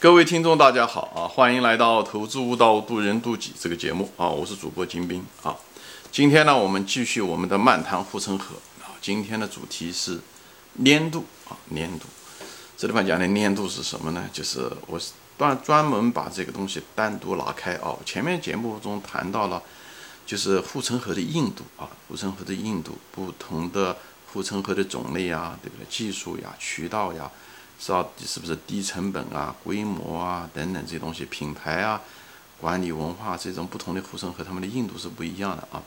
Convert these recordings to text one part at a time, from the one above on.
各位听众，大家好啊！欢迎来到《投资悟道，渡人渡己》这个节目啊！我是主播金兵啊。今天呢，我们继续我们的漫谈护城河啊。今天的主题是粘度啊，粘度。这地方讲的粘度是什么呢？就是我专专门把这个东西单独拿开啊。前面节目中谈到了，就是护城河的硬度啊，护城河的硬度，不同的护城河的种类啊，对不对？技术呀，渠道呀。到底是不是低成本啊、规模啊等等这些东西，品牌啊、管理文化这种不同的护城河，它们的硬度是不一样的啊，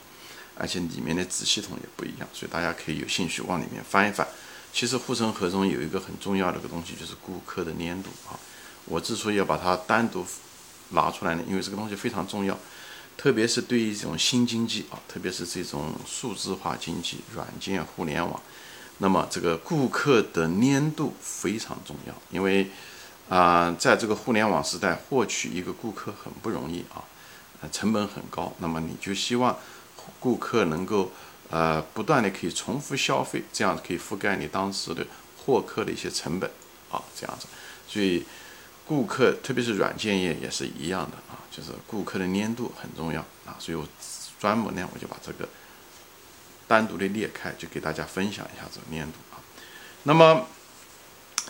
而且里面的子系统也不一样，所以大家可以有兴趣往里面翻一翻。其实护城河中有一个很重要的一个东西，就是顾客的粘度啊。我之所以要把它单独拿出来呢，因为这个东西非常重要，特别是对于这种新经济啊，特别是这种数字化经济、软件、互联网。那么这个顾客的粘度非常重要，因为啊，在这个互联网时代，获取一个顾客很不容易啊，成本很高。那么你就希望顾客能够呃不断的可以重复消费，这样可以覆盖你当时的获客的一些成本啊，这样子。所以顾客特别是软件业也是一样的啊，就是顾客的粘度很重要啊。所以我专门呢，我就把这个。单独的裂开，就给大家分享一下这个粘度啊。那么，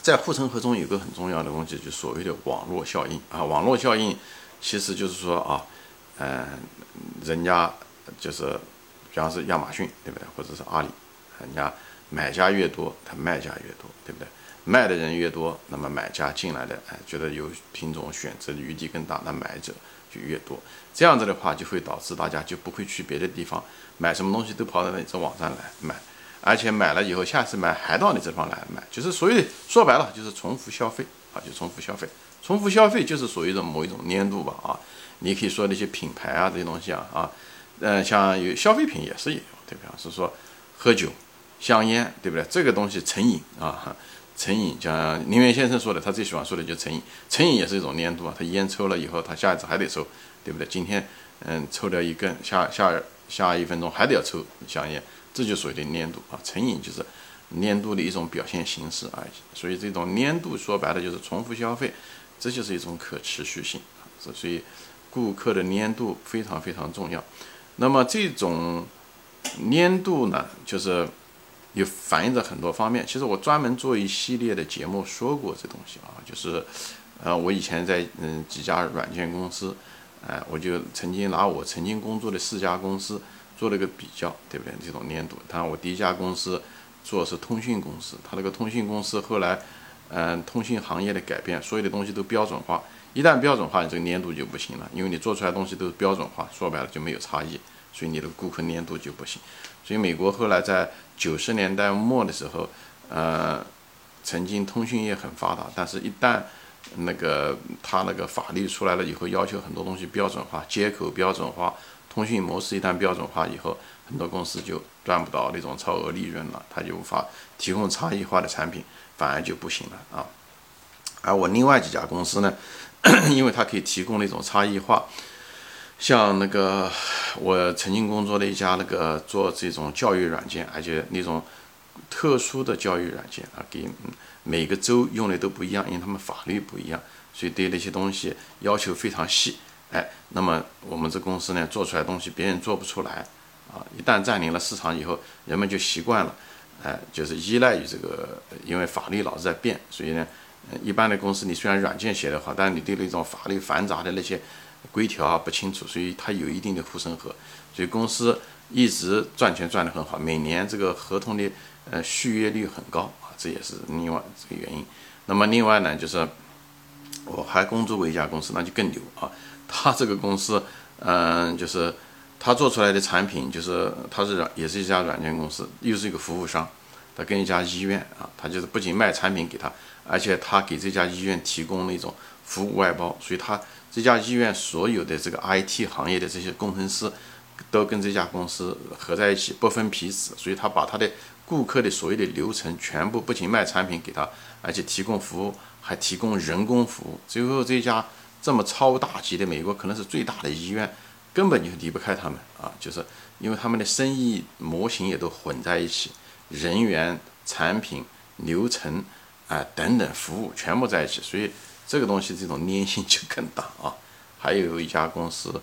在护城河中有个很重要的东西，就所谓的网络效应啊。网络效应其实就是说啊，嗯，人家就是，比方是亚马逊，对不对？或者是阿里，人家买家越多，他卖家越多，对不对？卖的人越多，那么买家进来的，哎，觉得有品种选择的余地更大，那买者就越多。这样子的话，就会导致大家就不会去别的地方。买什么东西都跑到你这网站来买，而且买了以后，下次买还到你这方来买，就是所以说白了就是重复消费啊，就重复消费，重复消费就是属于一种某一种粘度吧啊，你可以说那些品牌啊这些东西啊啊，嗯，像有消费品也是有，对不对？是说喝酒、香烟，对不对？这个东西成瘾啊，成瘾，像林源先生说的，他最喜欢说的就成瘾，成瘾也是一种粘度啊，他烟抽了以后，他下一次还得抽，对不对？今天嗯抽掉一根，下下。下一分钟还得要抽香烟，这就属于的粘度啊，成瘾就是粘度的一种表现形式而已。所以这种粘度说白了就是重复消费，这就是一种可持续性啊。所以顾客的粘度非常非常重要。那么这种粘度呢，就是也反映着很多方面。其实我专门做一系列的节目说过这东西啊，就是呃，我以前在嗯几家软件公司。哎，我就曾经拿我曾经工作的四家公司做了个比较，对不对？这种粘度，当然我第一家公司做的是通讯公司，它那个通讯公司后来，嗯，通讯行业的改变，所有的东西都标准化，一旦标准化，你这个粘度就不行了，因为你做出来东西都是标准化，说白了就没有差异，所以你的顾客粘度就不行。所以美国后来在九十年代末的时候，呃，曾经通讯业很发达，但是一旦那个他那个法律出来了以后，要求很多东西标准化，接口标准化，通讯模式一旦标准化以后，很多公司就赚不到那种超额利润了，他就无法提供差异化的产品，反而就不行了啊。而我另外几家公司呢，因为它可以提供那种差异化，像那个我曾经工作的一家那个做这种教育软件，而且那种特殊的教育软件啊，给。每个州用的都不一样，因为他们法律不一样，所以对那些东西要求非常细。哎，那么我们这公司呢，做出来东西别人做不出来啊！一旦占领了市场以后，人们就习惯了，哎，就是依赖于这个，因为法律老是在变，所以呢，一般的公司你虽然软件写得好，但是你对那种法律繁杂的那些规条啊不清楚，所以它有一定的护城河，所以公司一直赚钱赚得很好，每年这个合同的呃续约率很高啊。这也是另外这个原因。那么另外呢，就是我还工作过一家公司，那就更牛啊！他这个公司，嗯，就是他做出来的产品，就是他是也是一家软件公司，又是一个服务商。他跟一家医院啊，他就是不仅卖产品给他，而且他给这家医院提供那种服务外包。所以他这家医院所有的这个 IT 行业的这些工程师，都跟这家公司合在一起，不分彼此。所以他把他的顾客的所有的流程全部不仅卖产品给他，而且提供服务，还提供人工服务。最后这家这么超大级的美国可能是最大的医院，根本就离不开他们啊！就是因为他们的生意模型也都混在一起，人员、产品、流程啊等等服务全部在一起，所以这个东西这种粘性就更大啊。还有一家公司，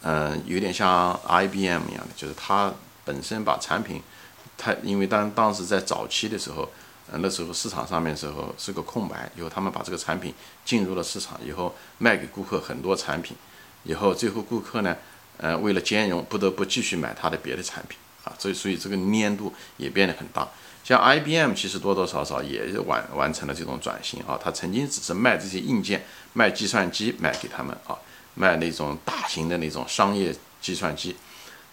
嗯，有点像 IBM 一样的，就是它本身把产品，它因为当当时在早期的时候，嗯，那时候市场上面时候是个空白，以后他们把这个产品进入了市场以后，卖给顾客很多产品，以后最后顾客呢，呃，为了兼容，不得不继续买它的别的产品。啊，所以所以这个粘度也变得很大。像 IBM 其实多多少少也完完成了这种转型啊。它曾经只是卖这些硬件，卖计算机卖给他们啊，卖那种大型的那种商业计算机。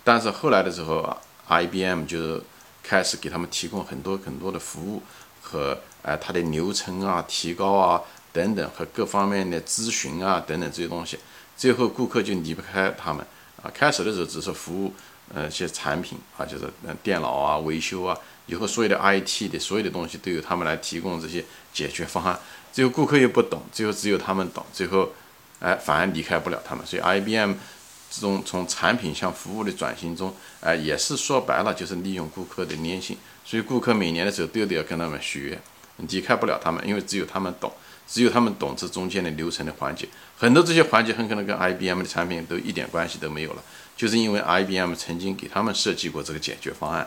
但是后来的时候啊，IBM 就开始给他们提供很多很多的服务和呃它的流程啊提高啊等等和各方面的咨询啊等等这些东西。最后顾客就离不开他们啊。开始的时候只是服务。呃，一些产品啊，就是嗯，电脑啊，维修啊，以后所有的 IT 的所有的东西都由他们来提供这些解决方案。最后顾客又不懂，最后只有他们懂，最后，哎，反而离开不了他们。所以 IBM 这种从产品向服务的转型中，哎，也是说白了就是利用顾客的粘性。所以顾客每年的时候都得要跟他们续约，离开不了他们，因为只有他们懂，只有他们懂这中间的流程的环节。很多这些环节很可能跟 IBM 的产品都一点关系都没有了。就是因为 IBM 曾经给他们设计过这个解决方案，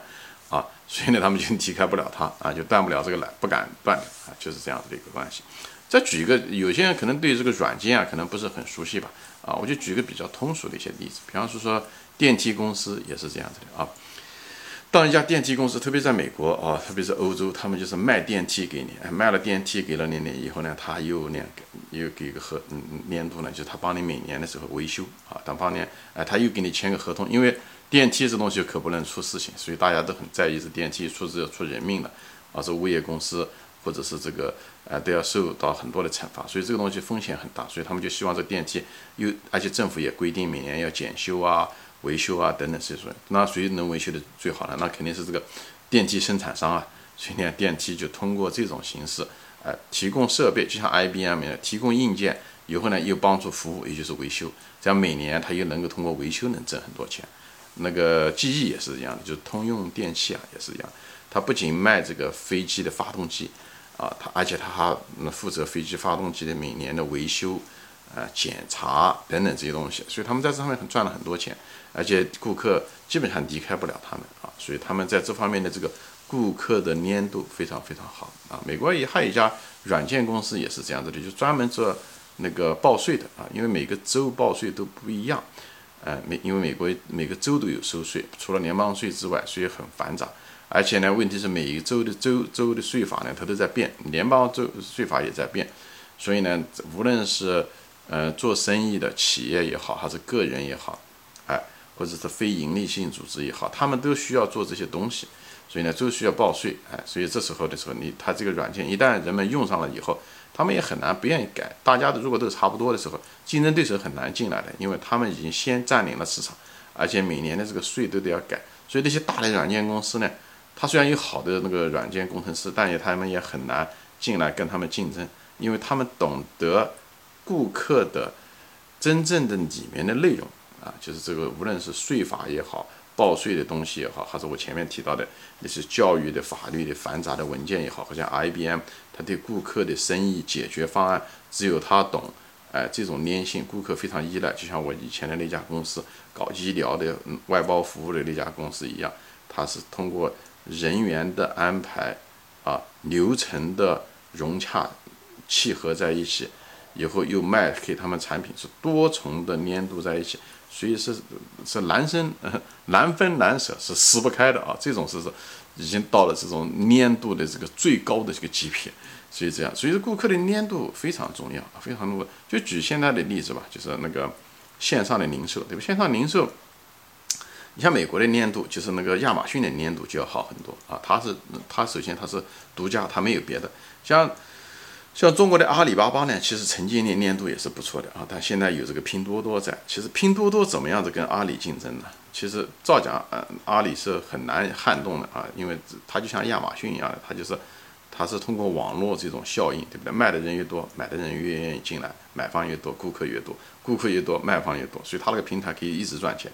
啊，所以呢，他们就离开不了它啊，就断不了这个缆，不敢断啊，就是这样子的一个关系。再举一个，有些人可能对这个软件啊，可能不是很熟悉吧，啊，我就举个比较通俗的一些例子，比方说说电梯公司也是这样子的啊。当一家电梯公司，特别在美国啊，特别是欧洲，他们就是卖电梯给你，卖了电梯给了你，你以后呢，他又那个又给一个合嗯年度呢，就是他帮你每年的时候维修啊，等帮年哎，他又给你签个合同，因为电梯这东西可不能出事情，所以大家都很在意这电梯出事要出人命的啊，这物业公司或者是这个呃都要受到很多的惩罚，所以这个东西风险很大，所以他们就希望这电梯又而且政府也规定每年要检修啊。维修啊等等这些，那谁能维修的最好呢？那肯定是这个电梯生产商啊。所以呢，电梯就通过这种形式，呃，提供设备，就像 IBM 一样，提供硬件，以后呢又帮助服务，也就是维修，这样每年它又能够通过维修能挣很多钱。那个记忆也是一样的，就是通用电气啊也是一样，它不仅卖这个飞机的发动机啊，它而且它还负责飞机发动机的每年的维修。啊，检查等等这些东西，所以他们在这上面很赚了很多钱，而且顾客基本上离开不了他们啊，所以他们在这方面的这个顾客的粘度非常非常好啊。美国也还有一家软件公司也是这样子的，就专门做那个报税的啊，因为每个州报税都不一样，呃，美因为美国每个州都有收税，除了联邦税之外，所以很繁杂，而且呢，问题是每一个州的州州的税法呢，它都在变，联邦州税法也在变，所以呢，无论是呃，做生意的企业也好，还是个人也好，哎，或者是非盈利性组织也好，他们都需要做这些东西，所以呢，都需要报税，哎，所以这时候的时候，你他这个软件一旦人们用上了以后，他们也很难不愿意改。大家的如果都差不多的时候，竞争对手很难进来的，因为他们已经先占领了市场，而且每年的这个税都得要改。所以那些大的软件公司呢，它虽然有好的那个软件工程师，但也他们也很难进来跟他们竞争，因为他们懂得。顾客的真正的里面的内容啊，就是这个，无论是税法也好，报税的东西也好，还是我前面提到的那些教育的、法律的繁杂的文件也好，好像 IBM，他对顾客的生意解决方案只有他懂，哎，这种粘性，顾客非常依赖。就像我以前的那家公司搞医疗的外包服务的那家公司一样，它是通过人员的安排啊，流程的融洽契合在一起。以后又卖给他们产品是多重的粘度在一起，所以是是难生 难分难舍，是撕不开的啊！这种是是已经到了这种粘度的这个最高的这个级别，所以这样，所以说顾客的粘度非常重要，非常重。就举现在的例子吧，就是那个线上的零售，对吧？线上零售，你像美国的粘度，就是那个亚马逊的粘度就要好很多啊！它是它首先它是独家，它没有别的，像。像中国的阿里巴巴呢，其实曾经的粘度也是不错的啊，但现在有这个拼多多在。其实拼多多怎么样子跟阿里竞争呢？其实照讲，呃，阿里是很难撼动的啊，因为它就像亚马逊一样的，它就是它是通过网络这种效应，对不对？卖的人越多，买的人越愿意进来，买方越多，顾客越多，顾客越多，卖方越多，所以它那个平台可以一直赚钱。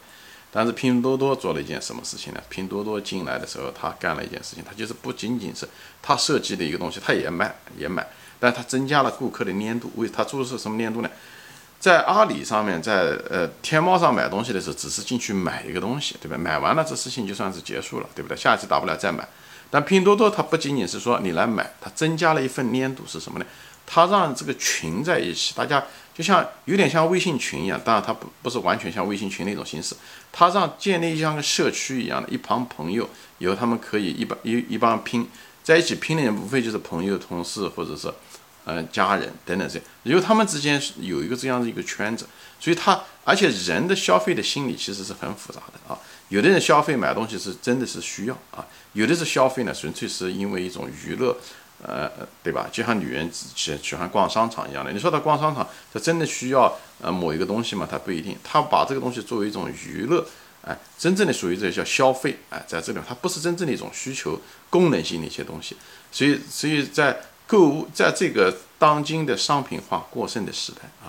但是拼多多做了一件什么事情呢？拼多多进来的时候，他干了一件事情，他就是不仅仅是他设计的一个东西，他也卖也买。但它增加了顾客的粘度。为它注的是什么粘度呢？在阿里上面，在呃天猫上买东西的时候，只是进去买一个东西，对吧？买完了这事情就算是结束了，对不对？下一次大不了再买。但拼多多它不仅仅是说你来买，它增加了一份粘度是什么呢？它让这个群在一起，大家就像有点像微信群一样，当然它不不是完全像微信群那种形式，它让建立像个社区一样的一帮朋友，以后他们可以一帮一一帮拼在一起拼的人，无非就是朋友、同事或者是。嗯，家人等等这些，因为他们之间有一个这样的一个圈子，所以他而且人的消费的心理其实是很复杂的啊。有的人消费买东西是真的是需要啊，有的是消费呢纯粹是因为一种娱乐，呃，对吧？就像女人喜喜欢逛商场一样的。你说她逛商场，她真的需要呃某一个东西吗？她不一定。她把这个东西作为一种娱乐，哎，真正的属于这叫消费，哎，在这里它不是真正的一种需求功能性的一些东西。所以，所以在。购物在这个当今的商品化过剩的时代啊，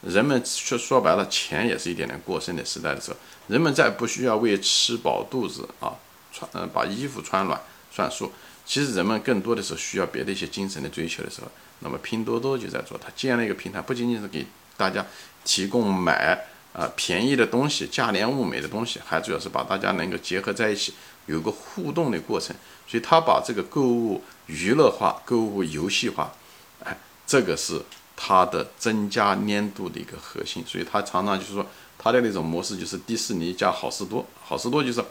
人们说说白了，钱也是一点点过剩的时代的时候，人们在不需要为吃饱肚子啊，穿嗯把衣服穿暖算数，其实人们更多的是需要别的一些精神的追求的时候，那么拼多多就在做，它建了一个平台，不仅仅是给大家提供买啊便宜的东西、价廉物美的东西，还主要是把大家能够结合在一起，有个互动的过程，所以他把这个购物。娱乐化、购物游戏化，哎，这个是它的增加粘度的一个核心。所以它常常就是说，它的那种模式就是迪士尼加好事多。好事多就是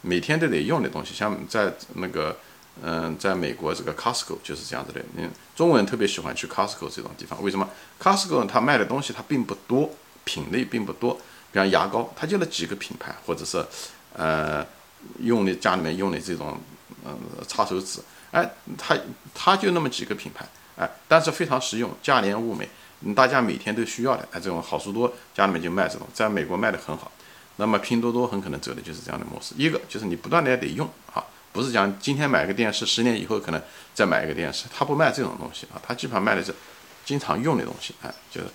每天都得用的东西，像在那个，嗯，在美国这个 Costco 就是这样子的。嗯，中国人特别喜欢去 Costco 这种地方，为什么？Costco 它卖的东西它并不多，品类并不多。比方牙膏，它就那几个品牌，或者是呃用的家里面用的这种嗯擦手纸。哎，它它就那么几个品牌，哎，但是非常实用，价廉物美，大家每天都需要的，哎，这种好事多家里面就卖这种，在美国卖的很好。那么拼多多很可能走的就是这样的模式，一个就是你不断的得用啊，不是讲今天买个电视，十年以后可能再买一个电视，它不卖这种东西啊，它基本上卖的是经常用的东西，哎，就是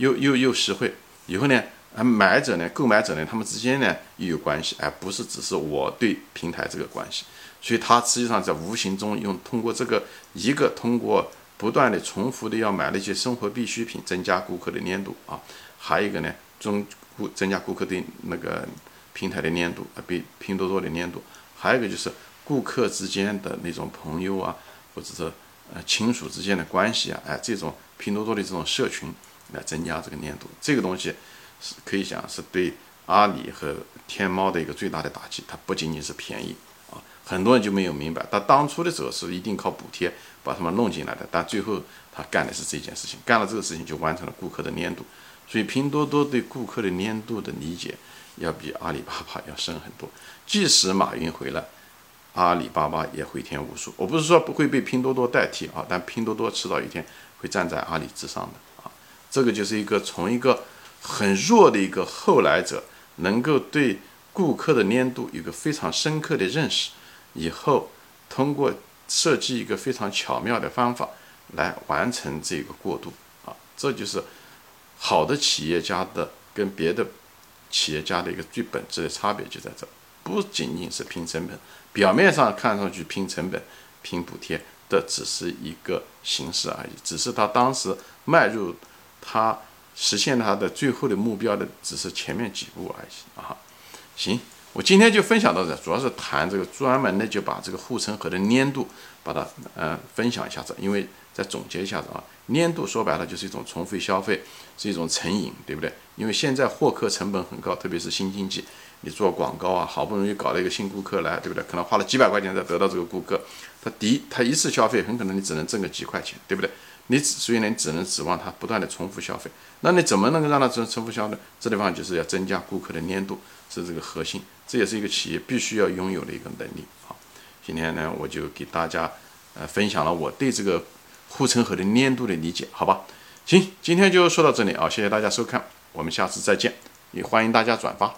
又又又实惠，以后呢。买者呢，购买者呢，他们之间呢又有关系，而不是只是我对平台这个关系，所以它实际上在无形中用通过这个一个通过不断的重复的要买那些生活必需品，增加顾客的粘度啊，还有一个呢，中顾增加顾客对那个平台的粘度啊，比拼多多的粘度，还有一个就是顾客之间的那种朋友啊，或者是呃亲属之间的关系啊，哎，这种拼多多的这种社群来增加这个粘度，这个东西。是可以讲是对阿里和天猫的一个最大的打击。它不仅仅是便宜啊，很多人就没有明白，他当初的时候是一定靠补贴把他们弄进来的，但最后他干的是这件事情，干了这个事情就完成了顾客的粘度。所以拼多多对顾客的粘度的理解要比阿里巴巴要深很多。即使马云回来，阿里巴巴也回天无术。我不是说不会被拼多多代替啊，但拼多多迟早一天会站在阿里之上的。这个就是一个从一个。很弱的一个后来者，能够对顾客的粘度有个非常深刻的认识，以后通过设计一个非常巧妙的方法来完成这个过渡啊，这就是好的企业家的跟别的企业家的一个最本质的差别就在这，不仅仅是拼成本，表面上看上去拼成本、拼补贴的只是一个形式而已，只是他当时迈入他。实现它的最后的目标的只是前面几步而已啊！行，我今天就分享到这，主要是谈这个专门的就把这个护城河的粘度把它呃分享一下子，因为再总结一下子啊，粘度说白了就是一种重复消费，是一种成瘾，对不对？因为现在获客成本很高，特别是新经济，你做广告啊，好不容易搞了一个新顾客来，对不对？可能花了几百块钱才得到这个顾客，他第一他一次消费很可能你只能挣个几块钱，对不对？你只所以呢，你只能指望他不断的重复消费。那你怎么能够让他重重复消费？这地方就是要增加顾客的粘度，是这个核心。这也是一个企业必须要拥有的一个能力。好，今天呢，我就给大家呃分享了我对这个护城河的粘度的理解，好吧？行，今天就说到这里啊，谢谢大家收看，我们下次再见，也欢迎大家转发。